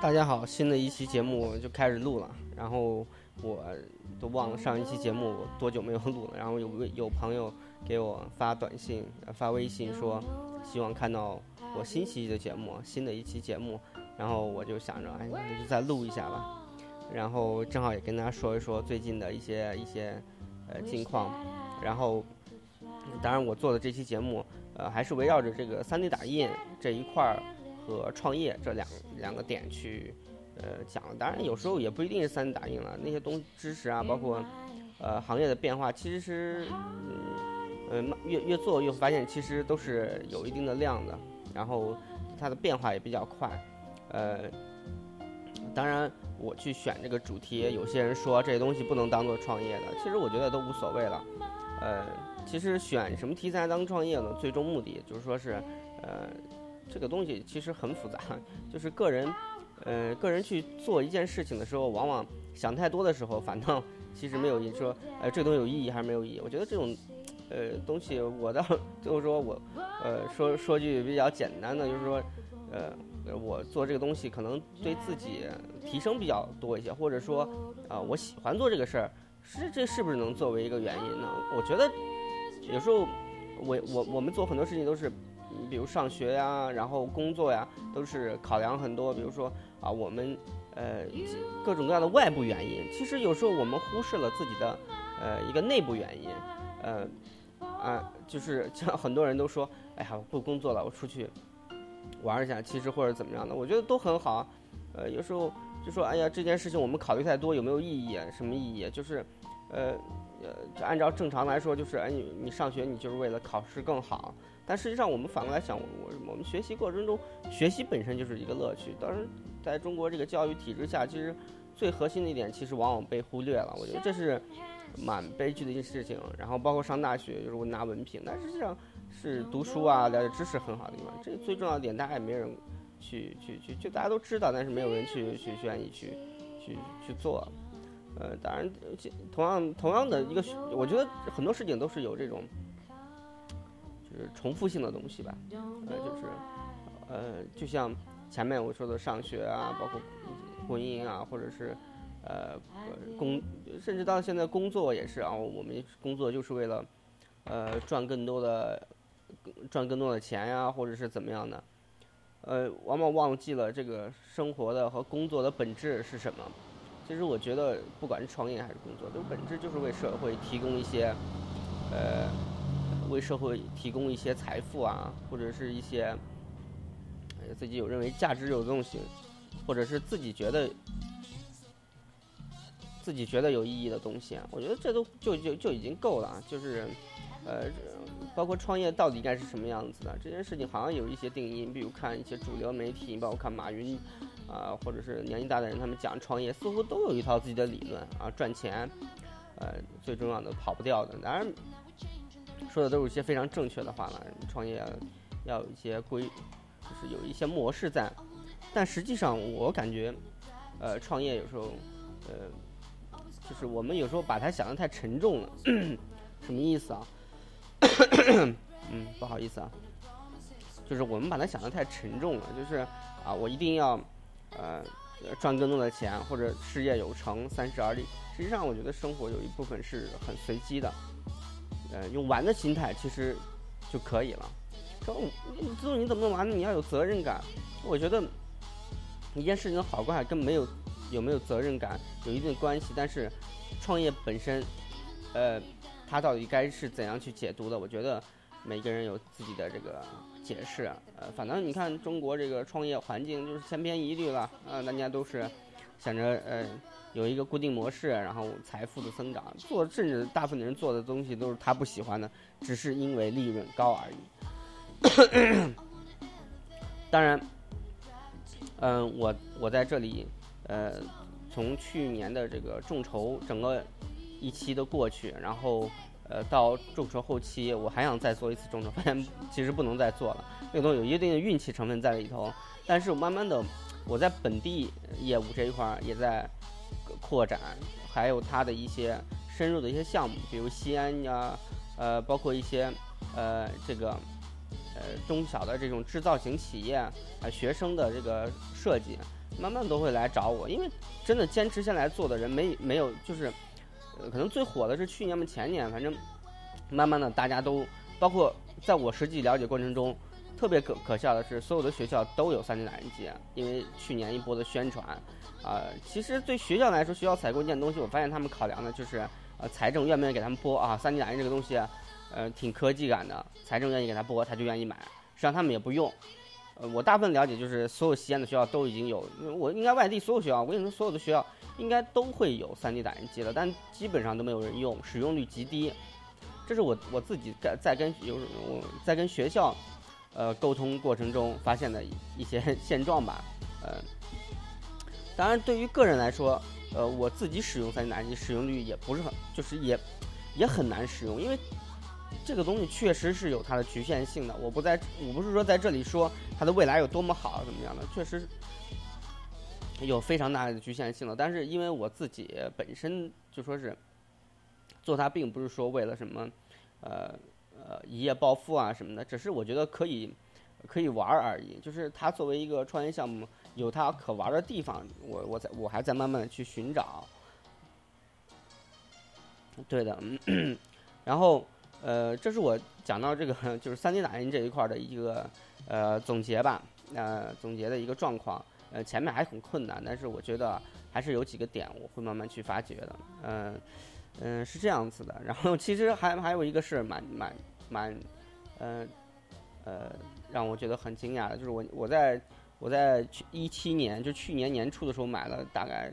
大家好，新的一期节目就开始录了，然后我都忘了上一期节目多久没有录了，然后有有朋友给我发短信、发微信说希望看到我新期的节目，新的一期节目，然后我就想着，哎，那就再录一下吧，然后正好也跟大家说一说最近的一些一些呃近况，然后当然我做的这期节目，呃，还是围绕着这个 3D 打印这一块儿。和创业这两两个点去，呃，讲。当然，有时候也不一定是三 D 打印了，那些东知识啊，包括，呃，行业的变化，其实是，嗯，越越做越发现，其实都是有一定的量的。然后它的变化也比较快，呃，当然我去选这个主题，有些人说这些东西不能当做创业的，其实我觉得都无所谓了。呃，其实选什么题材当创业呢？最终目的就是说是，呃。这个东西其实很复杂，就是个人，呃，个人去做一件事情的时候，往往想太多的时候，反倒其实没有意义说，呃，这东西有意义还是没有意义？我觉得这种，呃，东西我倒就是说我，呃，说说句比较简单的，就是说，呃，我做这个东西可能对自己提升比较多一些，或者说，啊，我喜欢做这个事儿，是这是不是能作为一个原因呢？我觉得有时候我我我们做很多事情都是。你比如上学呀，然后工作呀，都是考量很多。比如说啊，我们呃各种各样的外部原因，其实有时候我们忽视了自己的呃一个内部原因。呃啊，就是像很多人都说，哎呀，我不工作了，我出去玩一下。其实或者怎么样的，我觉得都很好。呃，有时候就说，哎呀，这件事情我们考虑太多，有没有意义？什么意义？就是呃呃，就按照正常来说，就是哎，你你上学你就是为了考试更好。但实际上，我们反过来想，我我们学习过程中，学习本身就是一个乐趣。当然，在中国这个教育体制下，其实最核心的一点，其实往往被忽略了。我觉得这是蛮悲剧的一件事情。然后，包括上大学，就是我拿文凭，但实际上是读书啊，了解知识很好的地方。这最重要的点，大家也没人去去去，就大家都知道，但是没有人去去愿意去去去做。呃，当然，同样同样的一个，我觉得很多事情都是有这种。是重复性的东西吧，呃，就是，呃，就像前面我说的上学啊，包括婚姻啊，或者是，呃，工，甚至到现在工作也是啊，我们工作就是为了，呃，赚更多的，赚更多的钱呀，或者是怎么样的，呃，往往忘记了这个生活的和工作的本质是什么。其实我觉得，不管是创业还是工作，都本质就是为社会提供一些，呃。为社会提供一些财富啊，或者是一些自己有认为价值有东西，或者是自己觉得自己觉得有意义的东西，我觉得这都就就就已经够了。就是，呃，包括创业到底该是什么样子的这件事情，好像有一些定义。你比如看一些主流媒体，你包括看马云啊，或者是年纪大的人，他们讲创业，似乎都有一套自己的理论啊，赚钱，呃，最重要的跑不掉的。当然。说的都是一些非常正确的话了，创业要有一些规，就是有一些模式在。但实际上，我感觉，呃，创业有时候，呃，就是我们有时候把它想的太沉重了。什么意思啊？嗯，不好意思啊，就是我们把它想的太沉重了。就是啊，我一定要呃赚更多的钱，或者事业有成，三十而立。实际上，我觉得生活有一部分是很随机的。呃，用玩的心态其实就可以了。说，这种你怎么能玩呢？你要有责任感。我觉得一件事情的好坏跟没有有没有责任感有一定关系。但是创业本身，呃，它到底该是怎样去解读的？我觉得每个人有自己的这个解释。呃，反正你看中国这个创业环境就是千篇一律了啊，大家都是想着呃。有一个固定模式，然后财富的增长，做甚至大部分人做的东西都是他不喜欢的，只是因为利润高而已。当然，嗯，我我在这里，呃，从去年的这个众筹整个一期的过去，然后呃到众筹后期，我还想再做一次众筹，发现其实不能再做了，那个东西有一定的运气成分在里头。但是我慢慢的，我在本地业务这一块也在。扩展，还有它的一些深入的一些项目，比如西安呀，呃，包括一些呃这个呃中小的这种制造型企业啊，学生的这个设计，慢慢都会来找我，因为真的坚持下来做的人没没有就是，可能最火的是去年嘛前年，反正慢慢的大家都包括在我实际了解过程中，特别可可笑的是，所有的学校都有 3D 打印机，因为去年一波的宣传，啊，其实对学校来说，学校采购一件东西，我发现他们考量的就是，呃，财政愿不愿意给他们拨啊，3D 打印这个东西，呃，挺科技感的，财政愿意给他拨，他就愿意买，实际上他们也不用。呃，我大部分了解就是所有西安的学校都已经有，我应该外地所有学校，我跟你说所有的学校应该都会有 3D 打印机了，但基本上都没有人用，使用率极低。这是我我自己在在跟有我在跟学校，呃沟通过程中发现的一些 现状吧。呃，当然对于个人来说，呃我自己使用三 D 打印机使用率也不是很，就是也也很难使用，因为。这个东西确实是有它的局限性的，我不在，我不是说在这里说它的未来有多么好怎么样的，确实有非常大的局限性的。但是因为我自己本身就说是做它，并不是说为了什么，呃呃一夜暴富啊什么的，只是我觉得可以可以玩而已。就是它作为一个创业项目，有它可玩的地方，我我在我还在慢慢的去寻找。对的，然后。呃，这是我讲到这个 就是 3D 打印这一块的一个呃总结吧，呃总结的一个状况。呃，前面还很困难，但是我觉得还是有几个点我会慢慢去发掘的。嗯嗯，是这样子的。然后其实还还有一个是蛮蛮蛮，呃呃让我觉得很惊讶的，就是我我在我在去一七年就去年年初的时候买了大概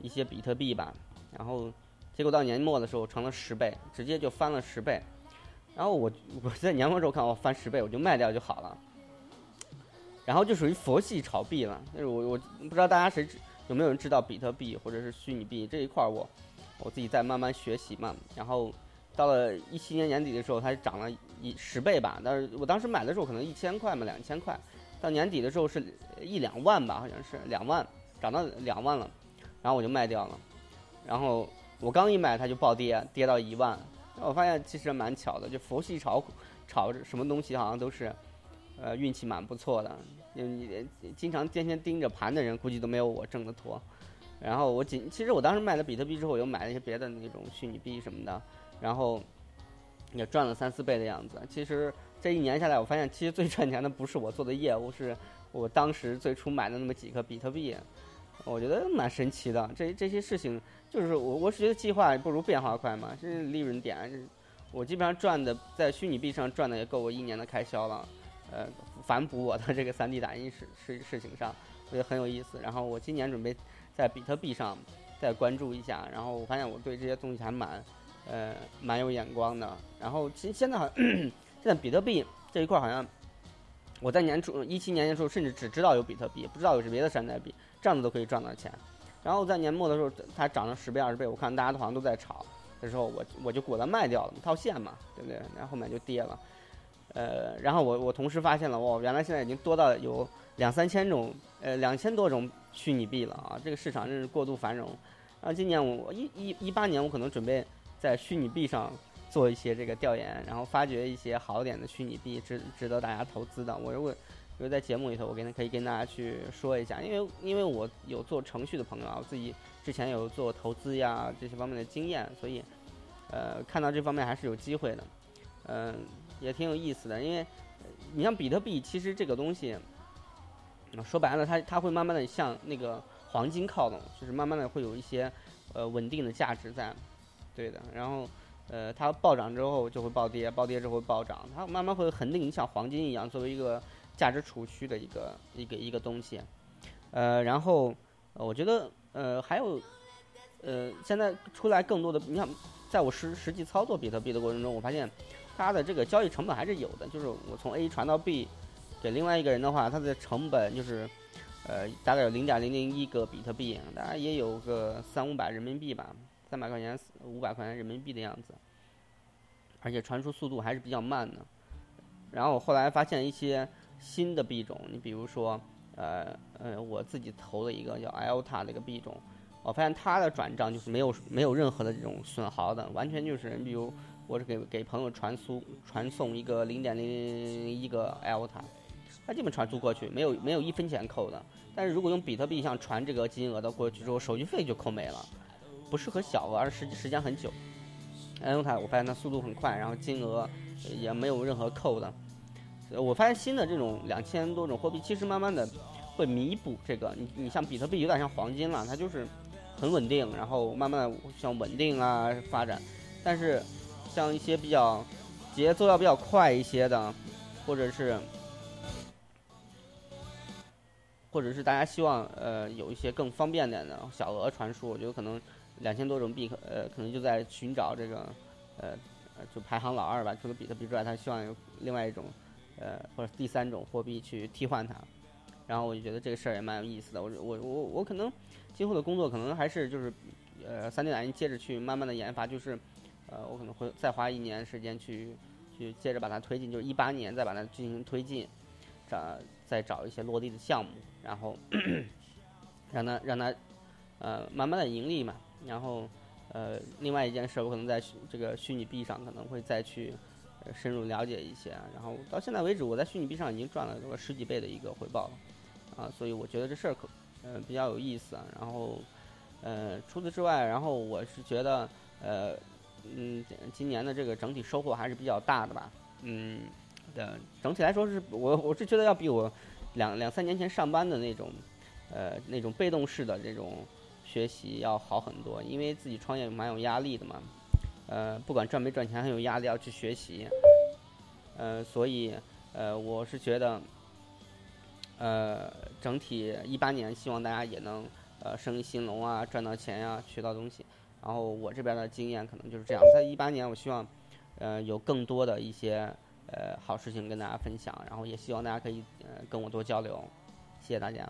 一些比特币吧，然后。结果到年末的时候成了十倍，直接就翻了十倍。然后我我在年末时候看我翻十倍，我就卖掉就好了。然后就属于佛系炒币了。就是我我不知道大家谁有没有人知道比特币或者是虚拟币这一块儿，我我自己在慢慢学习嘛。然后到了一七年年底的时候，它涨了一十倍吧。但是我当时买的时候可能一千块嘛，两千块。到年底的时候是一两万吧，好像是两万，涨到两万了。然后我就卖掉了。然后。我刚一买它就暴跌，跌到一万。我发现其实蛮巧的，就佛系炒炒什么东西好像都是，呃，运气蛮不错的。因为你经常天天盯着盘的人，估计都没有我挣得多。然后我仅其实我当时卖了比特币之后，我又买了一些别的那种虚拟币什么的，然后也赚了三四倍的样子。其实这一年下来，我发现其实最赚钱的不是我做的业务，是我当时最初买的那么几个比特币。我觉得蛮神奇的，这这些事情就是我我是觉得计划不如变化快嘛，这是利润点，我基本上赚的在虚拟币上赚的也够我一年的开销了，呃，反哺我的这个 3D 打印事事事情上，我觉得很有意思。然后我今年准备在比特币上再关注一下，然后我发现我对这些东西还蛮呃蛮有眼光的。然后其实现在好像 现在比特币这一块好像我在年初一七年的时候甚至只知道有比特币，不知道有是别的山寨币。这样子都可以赚到钱，然后在年末的时候，它涨了十倍、二十倍，我看大家都好像都在炒的时候，我我就果断卖掉了，套现嘛，对不对？然后后面就跌了，呃，然后我我同时发现了，哇，原来现在已经多到有两三千种，呃，两千多种虚拟币了啊！这个市场真是过度繁荣。然后今年我一一一八年，我可能准备在虚拟币上做一些这个调研，然后发掘一些好点的虚拟币，值值得大家投资的。我如果比如在节目里头，我跟可以跟大家去说一下，因为因为我有做程序的朋友啊，我自己之前有做投资呀这些方面的经验，所以，呃，看到这方面还是有机会的，嗯，也挺有意思的。因为你像比特币，其实这个东西，说白了，它它会慢慢的向那个黄金靠拢，就是慢慢的会有一些呃稳定的价值在，对的。然后，呃，它暴涨之后就会暴跌，暴跌之后暴涨，它慢慢会恒定，像黄金一样作为一个。价值储蓄的一个一个一个东西，呃，然后我觉得呃还有呃现在出来更多的，你像在我实实际操作比特币的过程中，我发现它的这个交易成本还是有的。就是我从 A 传到 B 给另外一个人的话，它的成本就是呃大概有零点零零一个比特币，大概也有个三五百人民币吧，三百块钱五百块钱人民币的样子，而且传输速度还是比较慢的。然后我后来发现一些。新的币种，你比如说，呃呃，我自己投了一个叫 Alta 的一个币种，我发现它的转账就是没有没有任何的这种损耗的，完全就是，比如我是给给朋友传输传送一个零点零零一个 Alta，它基本传输过去，没有没有一分钱扣的。但是如果用比特币像传这个金额的过去之后，手续费就扣没了，不适合小额，而时时间很久。用它，我发现它速度很快，然后金额也没有任何扣的。我发现新的这种两千多种货币，其实慢慢的会弥补这个。你你像比特币有点像黄金了，它就是很稳定，然后慢慢的向稳定啊发展。但是像一些比较节奏要比较快一些的，或者是或者是大家希望呃有一些更方便点的小额传输，我觉得可能两千多种币呃可能就在寻找这个呃就排行老二吧。除了比特币之外，他希望有另外一种。呃，或者第三种货币去替换它，然后我就觉得这个事儿也蛮有意思的。我我我我可能今后的工作可能还是就是呃三 D 打印接着去慢慢的研发，就是呃我可能会再花一年时间去去接着把它推进，就是一八年再把它进行推进，找再找一些落地的项目，然后 让它让它呃慢慢的盈利嘛。然后呃另外一件事，我可能在这个虚拟币上可能会再去。深入了解一些，然后到现在为止，我在虚拟币上已经赚了个十几倍的一个回报了，啊，所以我觉得这事儿可，呃，比较有意思。然后，呃，除此之外，然后我是觉得，呃，嗯，今年的这个整体收获还是比较大的吧，嗯，的整体来说是我我是觉得要比我两两三年前上班的那种，呃，那种被动式的这种学习要好很多，因为自己创业蛮有压力的嘛。呃，不管赚没赚钱，很有压力要去学习。呃，所以呃，我是觉得，呃，整体一八年希望大家也能呃生意兴隆啊，赚到钱呀，学到东西。然后我这边的经验可能就是这样，在一八年，我希望呃有更多的一些呃好事情跟大家分享，然后也希望大家可以呃跟我多交流。谢谢大家。